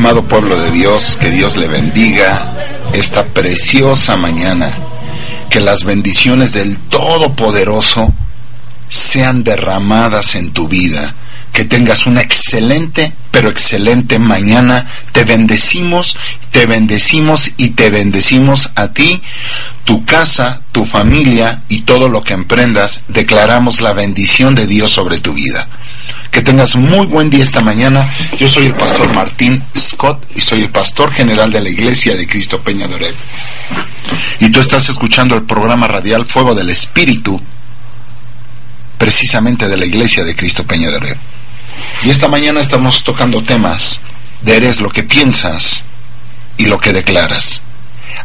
Amado pueblo de Dios, que Dios le bendiga esta preciosa mañana. Que las bendiciones del Todopoderoso sean derramadas en tu vida. Que tengas una excelente, pero excelente mañana. Te bendecimos, te bendecimos y te bendecimos a ti, tu casa, tu familia y todo lo que emprendas. Declaramos la bendición de Dios sobre tu vida. Que tengas muy buen día esta mañana. Yo soy el pastor Martín Scott y soy el pastor general de la Iglesia de Cristo Peña de. Y tú estás escuchando el programa radial Fuego del Espíritu, precisamente de la Iglesia de Cristo Peña de. Y esta mañana estamos tocando temas de eres lo que piensas y lo que declaras.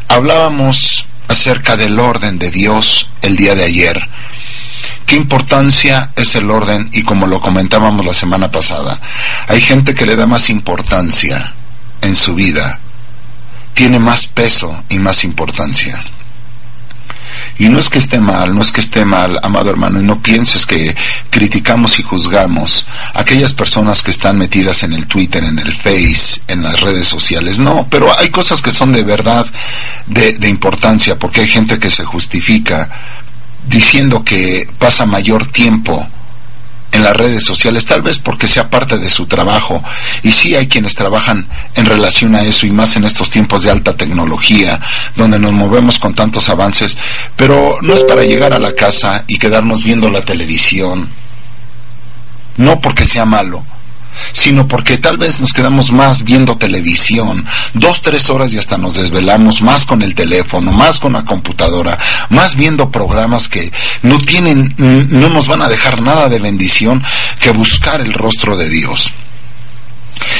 Hablábamos acerca del orden de Dios el día de ayer ¿Qué importancia es el orden? Y como lo comentábamos la semana pasada, hay gente que le da más importancia en su vida, tiene más peso y más importancia. Y no es que esté mal, no es que esté mal, amado hermano, y no pienses que criticamos y juzgamos a aquellas personas que están metidas en el Twitter, en el Face, en las redes sociales. No, pero hay cosas que son de verdad de, de importancia, porque hay gente que se justifica diciendo que pasa mayor tiempo en las redes sociales, tal vez porque sea parte de su trabajo. Y sí hay quienes trabajan en relación a eso y más en estos tiempos de alta tecnología, donde nos movemos con tantos avances, pero no es para llegar a la casa y quedarnos viendo la televisión. No porque sea malo, sino porque tal vez nos quedamos más viendo televisión, dos, tres horas y hasta nos desvelamos más con el teléfono, más con la computadora, más viendo programas que no tienen, no nos van a dejar nada de bendición que buscar el rostro de Dios.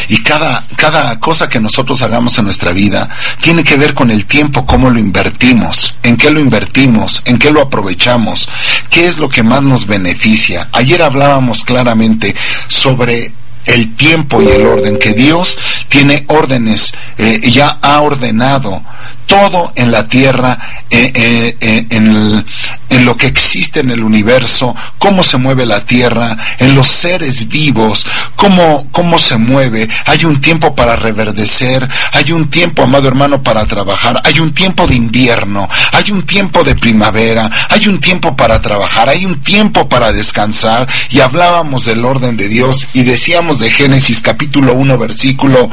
Y cada, cada cosa que nosotros hagamos en nuestra vida tiene que ver con el tiempo, cómo lo invertimos, en qué lo invertimos, en qué lo aprovechamos, qué es lo que más nos beneficia. Ayer hablábamos claramente sobre el tiempo y el orden, que Dios tiene órdenes, eh, ya ha ordenado todo en la tierra, eh, eh, en, en, lo que existe en el universo, cómo se mueve la tierra, en los seres vivos, cómo, cómo se mueve. Hay un tiempo para reverdecer, hay un tiempo, amado hermano, para trabajar, hay un tiempo de invierno, hay un tiempo de primavera, hay un tiempo para trabajar, hay un tiempo para descansar. Y hablábamos del orden de Dios y decíamos de Génesis capítulo 1 versículo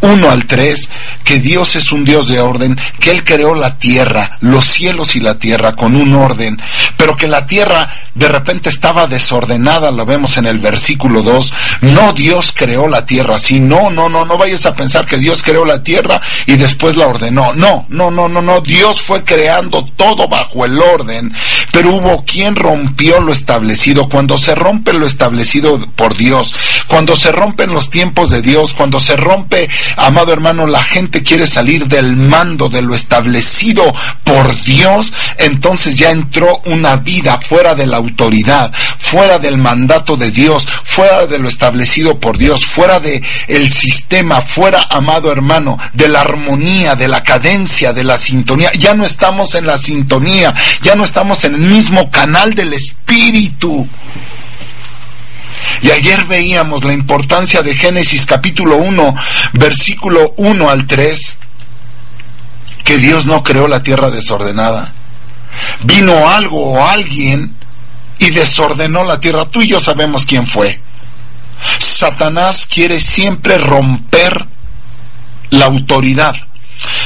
1 al 3 que Dios es un Dios de orden, que Él creó la tierra, los cielos y la tierra con un orden, pero que la tierra de repente estaba desordenada, lo vemos en el versículo 2, no Dios creó la tierra así, no, no, no, no vayas a pensar que Dios creó la tierra y después la ordenó, no, no, no, no, no, Dios fue creando todo bajo el orden, pero hubo quien rompió lo establecido, cuando se rompe lo establecido por Dios, cuando se rompen los tiempos de Dios, cuando se rompe, amado hermano, la gente quiere salir del mando de lo establecido por Dios, entonces ya entró una vida fuera de la autoridad, fuera del mandato de Dios, fuera de lo establecido por Dios, fuera de el sistema, fuera, amado hermano, de la armonía, de la cadencia, de la sintonía. Ya no estamos en la sintonía, ya no estamos en el mismo canal del espíritu. Y ayer veíamos la importancia de Génesis capítulo 1, versículo 1 al 3, que Dios no creó la tierra desordenada. Vino algo o alguien y desordenó la tierra. Tú y yo sabemos quién fue. Satanás quiere siempre romper la autoridad.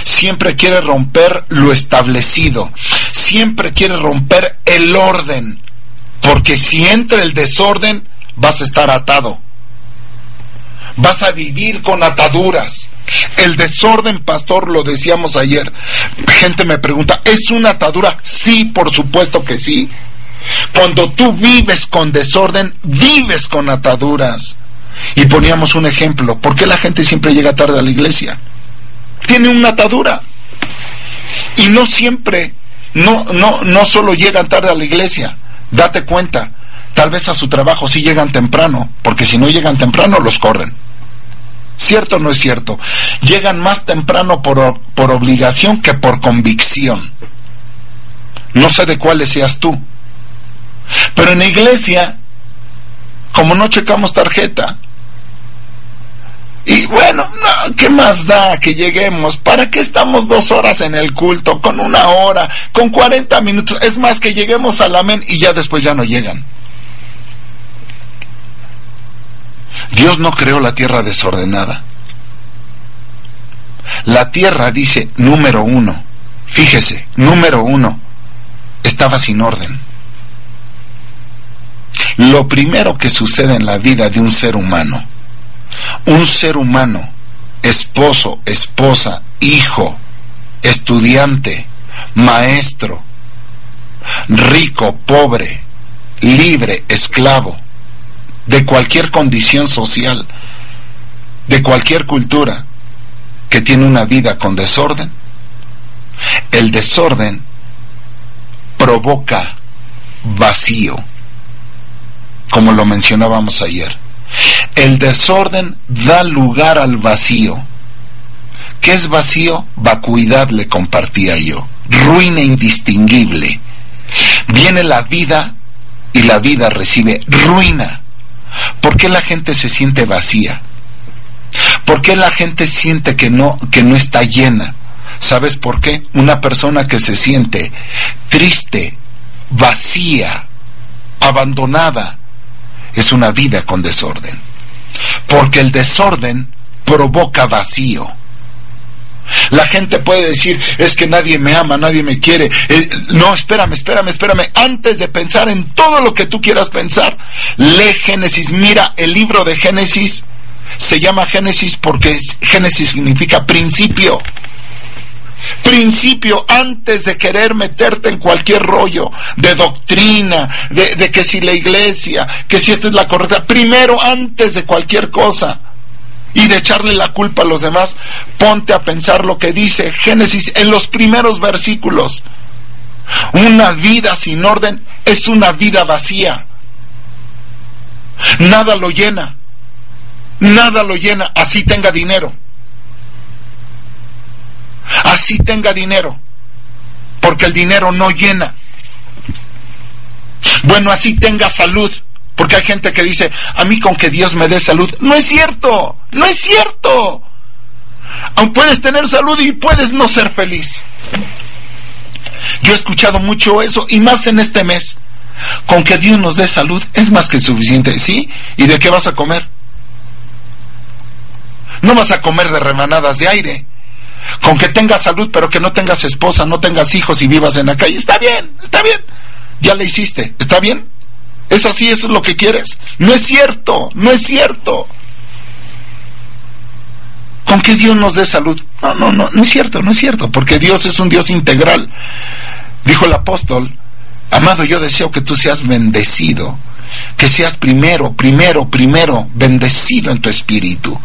Siempre quiere romper lo establecido. Siempre quiere romper el orden. Porque si entra el desorden, vas a estar atado. Vas a vivir con ataduras. El desorden, pastor, lo decíamos ayer. Gente me pregunta, ¿es una atadura? Sí, por supuesto que sí. Cuando tú vives con desorden, vives con ataduras. Y poníamos un ejemplo. ¿Por qué la gente siempre llega tarde a la iglesia? Tiene una atadura. Y no siempre, no, no, no solo llegan tarde a la iglesia. Date cuenta, tal vez a su trabajo sí llegan temprano, porque si no llegan temprano los corren. ¿Cierto o no es cierto? Llegan más temprano por, por obligación que por convicción. No sé de cuáles seas tú. Pero en la iglesia, como no checamos tarjeta, y bueno, ¿qué más da que lleguemos? ¿Para qué estamos dos horas en el culto? Con una hora, con 40 minutos. Es más que lleguemos al amén y ya después ya no llegan. Dios no creó la tierra desordenada. La tierra dice número uno. Fíjese, número uno. Estaba sin orden. Lo primero que sucede en la vida de un ser humano. Un ser humano, esposo, esposa, hijo, estudiante, maestro, rico, pobre, libre, esclavo, de cualquier condición social, de cualquier cultura que tiene una vida con desorden, el desorden provoca vacío, como lo mencionábamos ayer. El desorden da lugar al vacío. ¿Qué es vacío? Vacuidad le compartía yo. Ruina indistinguible. Viene la vida y la vida recibe ruina. ¿Por qué la gente se siente vacía? ¿Por qué la gente siente que no, que no está llena? ¿Sabes por qué? Una persona que se siente triste, vacía, abandonada, es una vida con desorden. Porque el desorden provoca vacío. La gente puede decir, es que nadie me ama, nadie me quiere. Eh, no, espérame, espérame, espérame. Antes de pensar en todo lo que tú quieras pensar, lee Génesis. Mira, el libro de Génesis se llama Génesis porque Génesis significa principio principio antes de querer meterte en cualquier rollo de doctrina, de, que si la iglesia, que si esta es la correcta, primero antes de cualquier cosa y de echarle la culpa a los demás, ponte a pensar lo que dice Génesis en los primeros versículos. Una vida sin orden es una vida vacía. Nada lo llena. Nada lo llena, así tenga dinero así tenga dinero, porque el dinero no llena. Bueno, así tenga salud, porque hay gente que dice, a mí con que Dios me dé salud. No es cierto, no es cierto. Aún puedes tener salud y puedes no ser feliz. Yo he escuchado mucho eso y más en este mes. Con que Dios nos dé salud es más que suficiente, ¿sí? ¿Y de qué vas a comer? No vas a comer de remanadas de aire. Con que tengas salud, pero que no tengas esposa, no tengas hijos y vivas en la calle. Está bien, está bien. Ya le hiciste. ¿Está bien? ¿Es así? ¿Eso es lo que quieres? No es cierto, no es cierto. Con que Dios nos dé salud. No, no, no, no es cierto, no es cierto, porque Dios es un Dios integral. Dijo el apóstol, amado, yo deseo que tú seas bendecido, que seas primero, primero, primero, bendecido en tu espíritu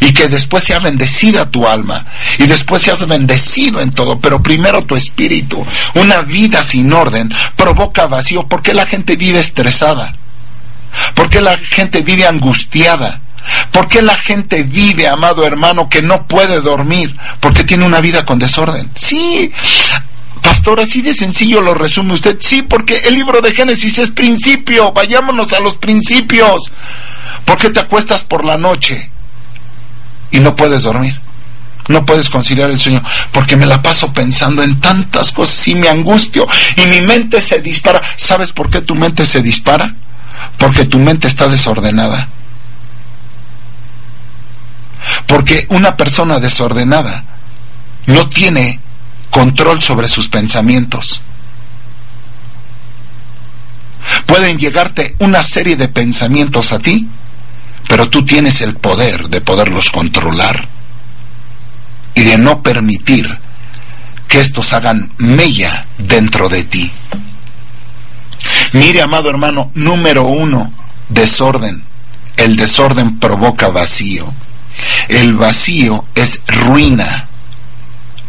y que después sea bendecida tu alma y después seas bendecido en todo, pero primero tu espíritu. Una vida sin orden provoca vacío. ¿Por qué la gente vive estresada? ¿Por qué la gente vive angustiada? ¿Por qué la gente vive, amado hermano, que no puede dormir? Porque tiene una vida con desorden. Sí, Pastor, así de sencillo lo resume usted. Sí, porque el libro de Génesis es principio. Vayámonos a los principios. ¿Por qué te acuestas por la noche? Y no puedes dormir. No puedes conciliar el sueño porque me la paso pensando en tantas cosas y me angustio y mi mente se dispara. ¿Sabes por qué tu mente se dispara? Porque tu mente está desordenada. Porque una persona desordenada no tiene control sobre sus pensamientos. Pueden llegarte una serie de pensamientos a ti pero tú tienes el poder de poderlos controlar y de no permitir que estos hagan mella dentro de ti. Mire, amado hermano, número uno, desorden. el desorden provoca vacío. El vacío es ruina,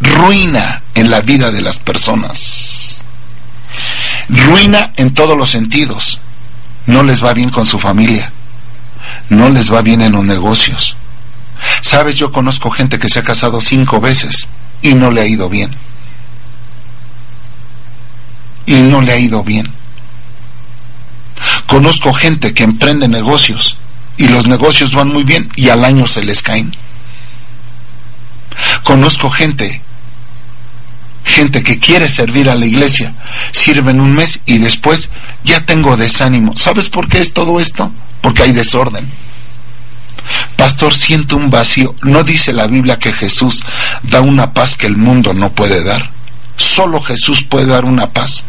ruina en la vida de las personas. Ruina en todos los sentidos. No les va bien con su familia. No les va bien en los negocios. Sabes, yo conozco gente que se ha casado cinco veces y no le ha ido bien. Y no le ha ido bien. Conozco gente que emprende negocios y los negocios van muy bien y al año se les caen. Conozco gente, gente que quiere servir a la iglesia, sirven un mes y después ya tengo desánimo. ¿Sabes por qué es todo esto? Porque hay desorden. Pastor, siento un vacío. ¿No dice la Biblia que Jesús da una paz que el mundo no puede dar? Solo Jesús puede dar una paz.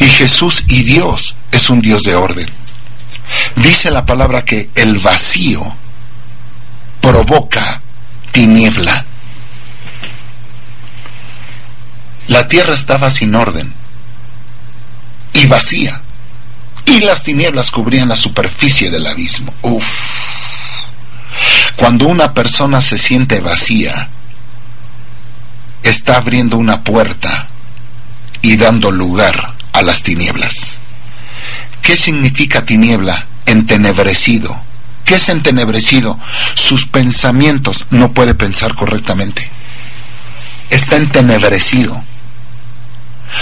Y Jesús y Dios es un Dios de orden. Dice la palabra que el vacío provoca tiniebla. La tierra estaba sin orden y vacía, y las tinieblas cubrían la superficie del abismo. Uf. Cuando una persona se siente vacía, está abriendo una puerta y dando lugar a las tinieblas. ¿Qué significa tiniebla? Entenebrecido. ¿Qué es entenebrecido? Sus pensamientos no puede pensar correctamente. Está entenebrecido.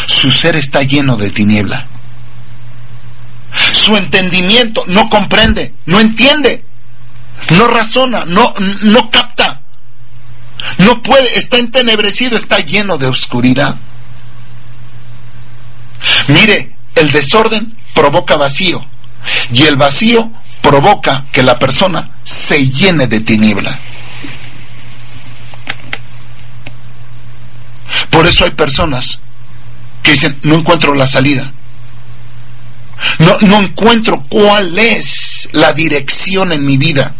Su ser está lleno de tiniebla. Su entendimiento no comprende, no entiende, no razona, no, no capta. No puede, está entenebrecido, está lleno de oscuridad. Mire, el desorden provoca vacío y el vacío provoca que la persona se llene de tiniebla. Por eso hay personas que dicen, no encuentro la salida. No, no encuentro cuál es la dirección en mi vida.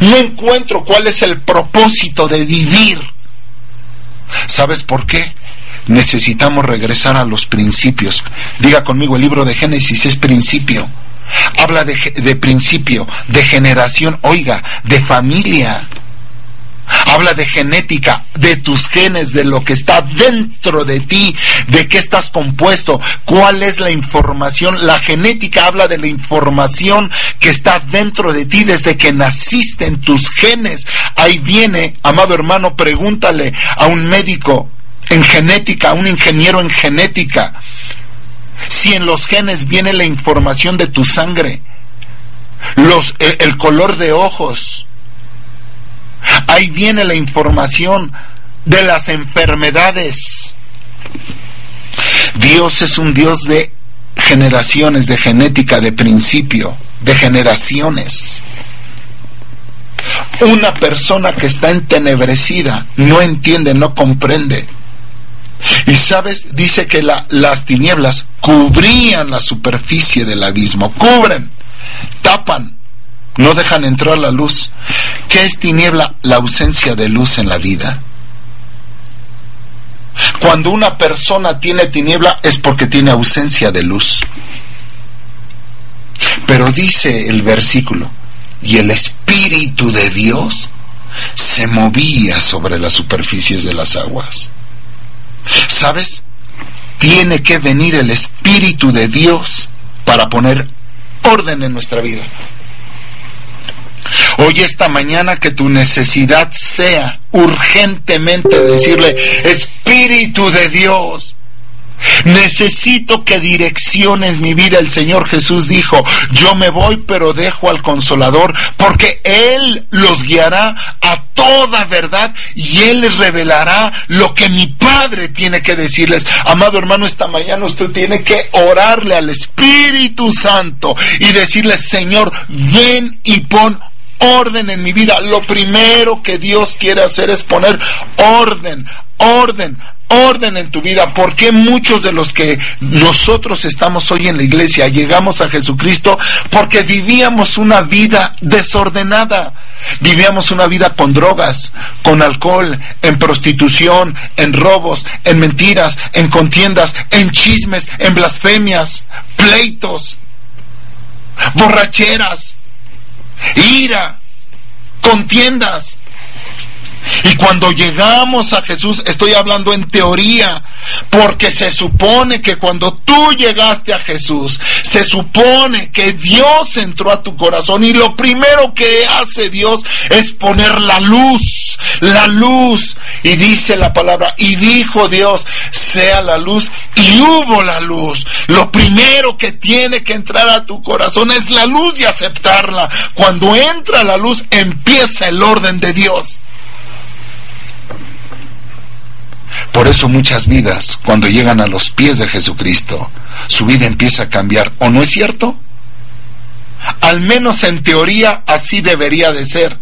No encuentro cuál es el propósito de vivir. ¿Sabes por qué? necesitamos regresar a los principios. Diga conmigo, el libro de Génesis es principio. Habla de, de principio, de generación, oiga, de familia. Habla de genética, de tus genes, de lo que está dentro de ti, de qué estás compuesto, cuál es la información. La genética habla de la información que está dentro de ti desde que naciste en tus genes. Ahí viene, amado hermano, pregúntale a un médico en genética, un ingeniero en genética, si en los genes viene la información de tu sangre, los, el, el color de ojos, ahí viene la información de las enfermedades. Dios es un Dios de generaciones, de genética, de principio, de generaciones. Una persona que está entenebrecida no entiende, no comprende. Y sabes, dice que las tinieblas cubrían la superficie del abismo, cubren, tapan, no dejan entrar la luz. ¿Qué es tiniebla? La ausencia de luz en la vida. Cuando una persona tiene tiniebla es porque tiene ausencia de luz. Pero dice el versículo, y el Espíritu de Dios se movía sobre las superficies de las aguas. ¿Sabes? Tiene que venir el Espíritu de Dios para poner orden en nuestra vida. Hoy esta mañana que tu necesidad sea urgentemente decirle, Espíritu de Dios, Necesito que direcciones mi vida. El Señor Jesús dijo, yo me voy pero dejo al consolador porque Él los guiará a toda verdad y Él les revelará lo que mi Padre tiene que decirles. Amado hermano, esta mañana usted tiene que orarle al Espíritu Santo y decirle, Señor, ven y pon orden en mi vida. Lo primero que Dios quiere hacer es poner orden, orden, orden en tu vida. ¿Por qué muchos de los que nosotros estamos hoy en la iglesia llegamos a Jesucristo? Porque vivíamos una vida desordenada. Vivíamos una vida con drogas, con alcohol, en prostitución, en robos, en mentiras, en contiendas, en chismes, en blasfemias, pleitos, borracheras. Ira, contiendas. Y cuando llegamos a Jesús, estoy hablando en teoría, porque se supone que cuando tú llegaste a Jesús, se supone que Dios entró a tu corazón y lo primero que hace Dios es poner la luz, la luz. Y dice la palabra, y dijo Dios, sea la luz, y hubo la luz. Lo primero que tiene que entrar a tu corazón es la luz y aceptarla. Cuando entra la luz, empieza el orden de Dios. Por eso muchas vidas, cuando llegan a los pies de Jesucristo, su vida empieza a cambiar. ¿O no es cierto? Al menos en teoría así debería de ser.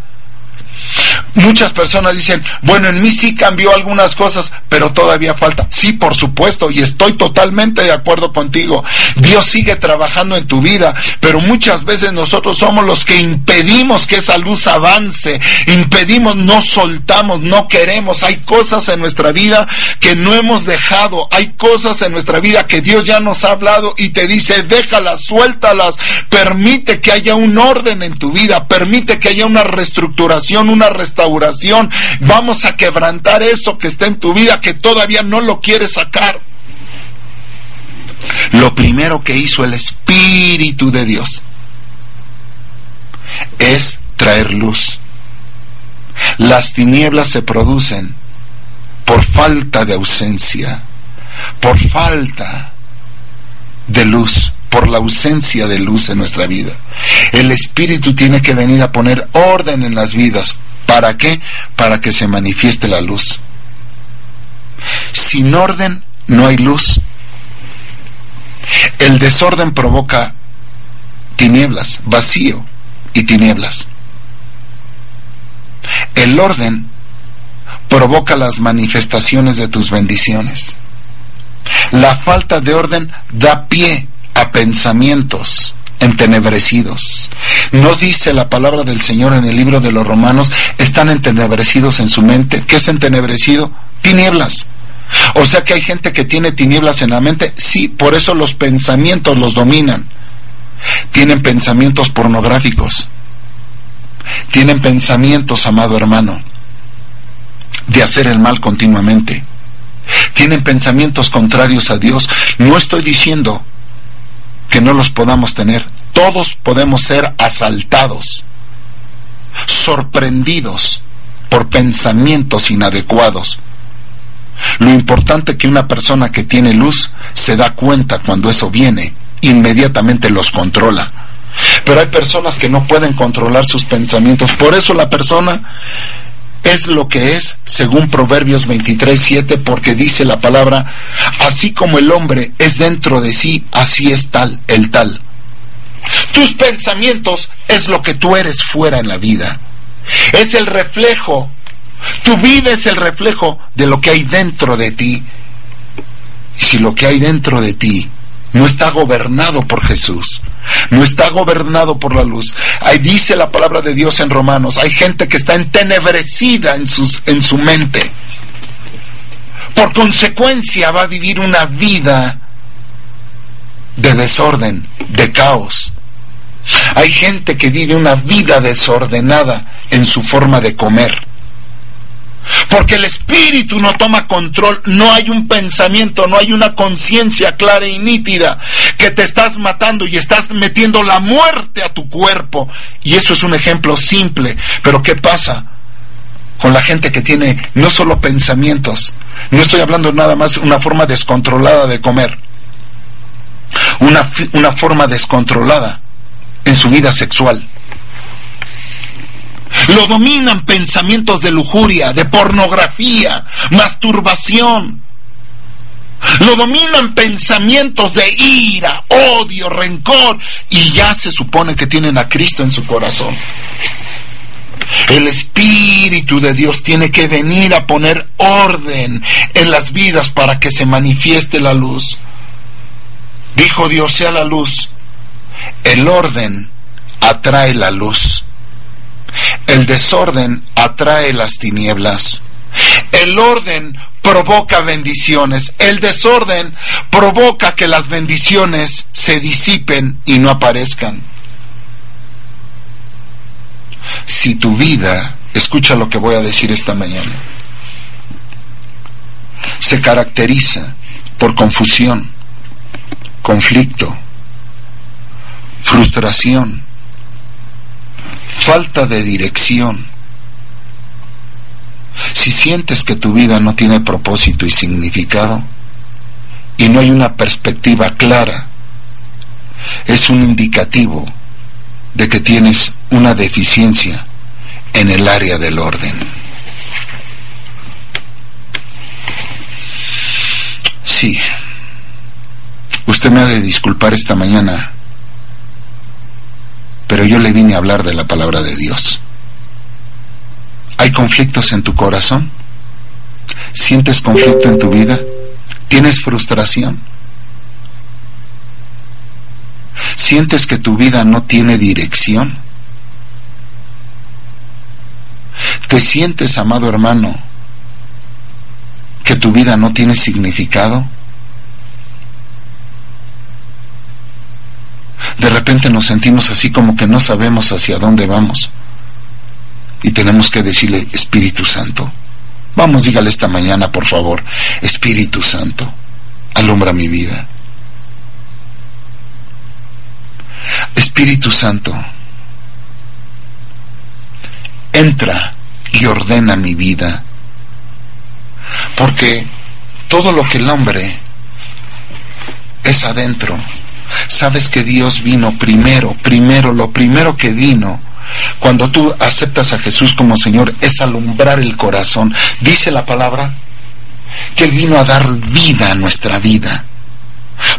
Muchas personas dicen, bueno, en mí sí cambió algunas cosas, pero todavía falta. Sí, por supuesto, y estoy totalmente de acuerdo contigo. Dios sigue trabajando en tu vida, pero muchas veces nosotros somos los que impedimos que esa luz avance, impedimos, no soltamos, no queremos. Hay cosas en nuestra vida que no hemos dejado, hay cosas en nuestra vida que Dios ya nos ha hablado y te dice, déjalas, suéltalas, permite que haya un orden en tu vida, permite que haya una reestructuración, una restauración. Vamos a quebrantar eso que está en tu vida que todavía no lo quieres sacar. Lo primero que hizo el Espíritu de Dios es traer luz. Las tinieblas se producen por falta de ausencia, por falta de luz por la ausencia de luz en nuestra vida. El Espíritu tiene que venir a poner orden en las vidas. ¿Para qué? Para que se manifieste la luz. Sin orden no hay luz. El desorden provoca tinieblas, vacío y tinieblas. El orden provoca las manifestaciones de tus bendiciones. La falta de orden da pie a pensamientos entenebrecidos. No dice la palabra del Señor en el libro de los Romanos, están entenebrecidos en su mente. ¿Qué es entenebrecido? Tinieblas. O sea que hay gente que tiene tinieblas en la mente. Sí, por eso los pensamientos los dominan. Tienen pensamientos pornográficos. Tienen pensamientos, amado hermano, de hacer el mal continuamente. Tienen pensamientos contrarios a Dios. No estoy diciendo que no los podamos tener. Todos podemos ser asaltados, sorprendidos por pensamientos inadecuados. Lo importante que una persona que tiene luz se da cuenta cuando eso viene, inmediatamente los controla. Pero hay personas que no pueden controlar sus pensamientos. Por eso la persona es lo que es, según Proverbios 23, 7, porque dice la palabra, así como el hombre es dentro de sí, así es tal, el tal. Tus pensamientos es lo que tú eres fuera en la vida. Es el reflejo. Tu vida es el reflejo de lo que hay dentro de ti. Y si lo que hay dentro de ti no está gobernado por Jesús, no está gobernado por la luz. Ahí dice la palabra de Dios en Romanos, hay gente que está entenebrecida en, sus, en su mente. Por consecuencia va a vivir una vida de desorden, de caos. Hay gente que vive una vida desordenada en su forma de comer porque el espíritu no toma control, no hay un pensamiento, no hay una conciencia clara y nítida que te estás matando y estás metiendo la muerte a tu cuerpo. Y eso es un ejemplo simple, pero ¿qué pasa? con la gente que tiene no solo pensamientos, no estoy hablando nada más de una forma descontrolada de comer, una, una forma descontrolada en su vida sexual. Lo dominan pensamientos de lujuria, de pornografía, masturbación. Lo dominan pensamientos de ira, odio, rencor y ya se supone que tienen a Cristo en su corazón. El Espíritu de Dios tiene que venir a poner orden en las vidas para que se manifieste la luz. Dijo Dios sea la luz. El orden atrae la luz. El desorden atrae las tinieblas. El orden provoca bendiciones. El desorden provoca que las bendiciones se disipen y no aparezcan. Si tu vida, escucha lo que voy a decir esta mañana, se caracteriza por confusión, conflicto, frustración, falta de dirección, si sientes que tu vida no tiene propósito y significado y no hay una perspectiva clara, es un indicativo de que tienes una deficiencia en el área del orden. Sí, usted me ha de disculpar esta mañana, pero yo le vine a hablar de la palabra de Dios. ¿Hay conflictos en tu corazón? ¿Sientes conflicto en tu vida? ¿Tienes frustración? ¿Sientes que tu vida no tiene dirección? ¿Te sientes, amado hermano, que tu vida no tiene significado? De repente nos sentimos así como que no sabemos hacia dónde vamos y tenemos que decirle, Espíritu Santo, vamos, dígale esta mañana, por favor, Espíritu Santo, alumbra mi vida. Espíritu Santo, entra y ordena mi vida, porque todo lo que el hombre es adentro. Sabes que Dios vino primero, primero, lo primero que vino cuando tú aceptas a Jesús como Señor es alumbrar el corazón. Dice la palabra que Él vino a dar vida a nuestra vida.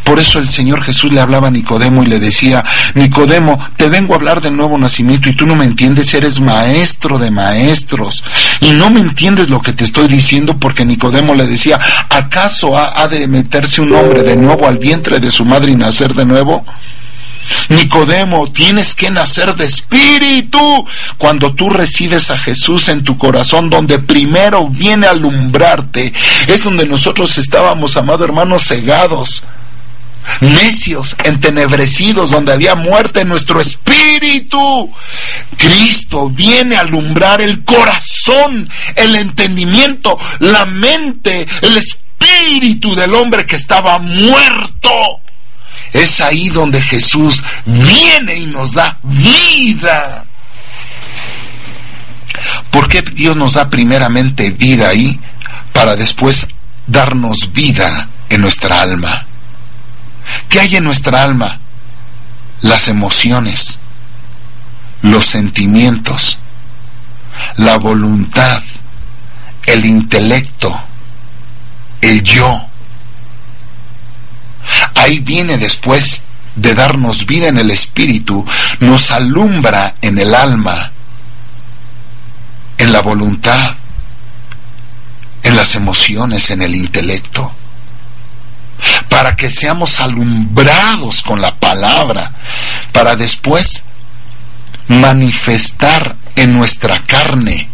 Por eso el Señor Jesús le hablaba a Nicodemo y le decía, Nicodemo, te vengo a hablar del nuevo nacimiento y tú no me entiendes, eres maestro de maestros. Y no me entiendes lo que te estoy diciendo porque Nicodemo le decía, ¿acaso ha, de meterse un hombre de nuevo al vientre de su madre y nacer de nuevo? Nicodemo, tienes que nacer de espíritu. Cuando tú recibes a Jesús en tu corazón, donde primero viene a alumbrarte, es donde nosotros estábamos, amado hermano, cegados, necios, entenebrecidos, donde había muerte en nuestro espíritu. Cristo viene a alumbrar el corazón, el entendimiento, la mente, el espíritu del hombre que estaba muerto. Es ahí donde Jesús viene y nos da vida. ¿Por qué Dios nos da primeramente vida ahí para después darnos vida en nuestra alma? ¿Qué hay en nuestra alma? Las emociones, los sentimientos, la voluntad, el intelecto, el yo. Ahí viene después de darnos vida en el espíritu, nos alumbra en el alma, en la voluntad, en las emociones, en el intelecto, para que seamos alumbrados con la palabra, para después manifestar en nuestra carne,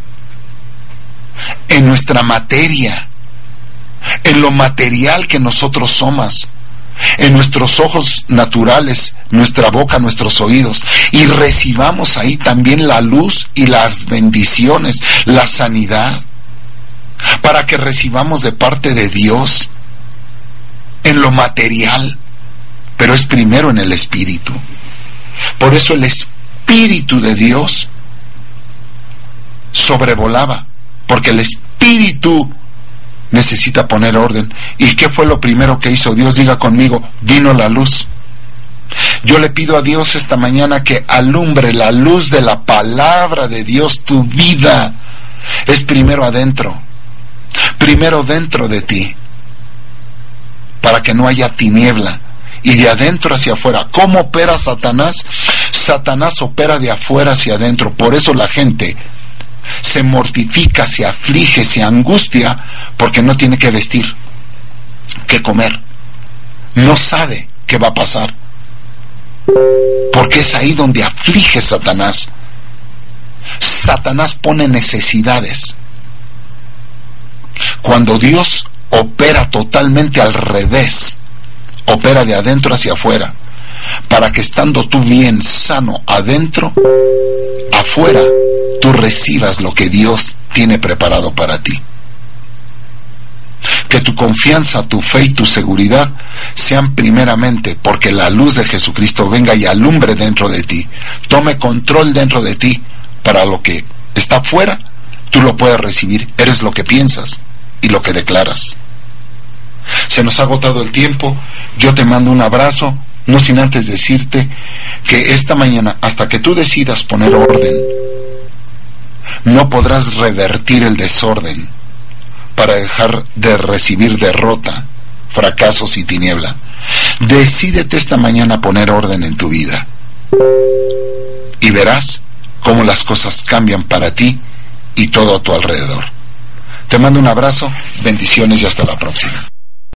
en nuestra materia, en lo material que nosotros somos en nuestros ojos naturales, nuestra boca, nuestros oídos, y recibamos ahí también la luz y las bendiciones, la sanidad, para que recibamos de parte de Dios en lo material, pero es primero en el Espíritu. Por eso el Espíritu de Dios sobrevolaba, porque el Espíritu necesita poner orden. ¿Y qué fue lo primero que hizo Dios? Diga conmigo, vino la luz. Yo le pido a Dios esta mañana que alumbre la luz de la palabra de Dios tu vida. Es primero adentro, primero dentro de ti, para que no haya tiniebla. Y de adentro hacia afuera. ¿Cómo opera Satanás? Satanás opera de afuera hacia adentro. Por eso la gente se mortifica, se aflige, se angustia porque no tiene que vestir, que comer. No sabe qué va a pasar. Porque es ahí donde aflige Satanás. Satanás pone necesidades. Cuando Dios opera totalmente al revés, opera de adentro hacia afuera, para que estando tú bien sano adentro, afuera tú recibas lo que Dios tiene preparado para ti. Que tu confianza, tu fe y tu seguridad sean primeramente porque la luz de Jesucristo venga y alumbre dentro de ti, tome control dentro de ti para lo que está fuera, tú lo puedes recibir, eres lo que piensas y lo que declaras. Se nos ha agotado el tiempo, yo te mando un abrazo, no sin antes decirte que esta mañana, hasta que tú decidas poner orden, no podrás revertir el desorden para dejar de recibir derrota, fracasos y tiniebla. Decídete esta mañana poner orden en tu vida y verás cómo las cosas cambian para ti y todo a tu alrededor. Te mando un abrazo, bendiciones y hasta la próxima.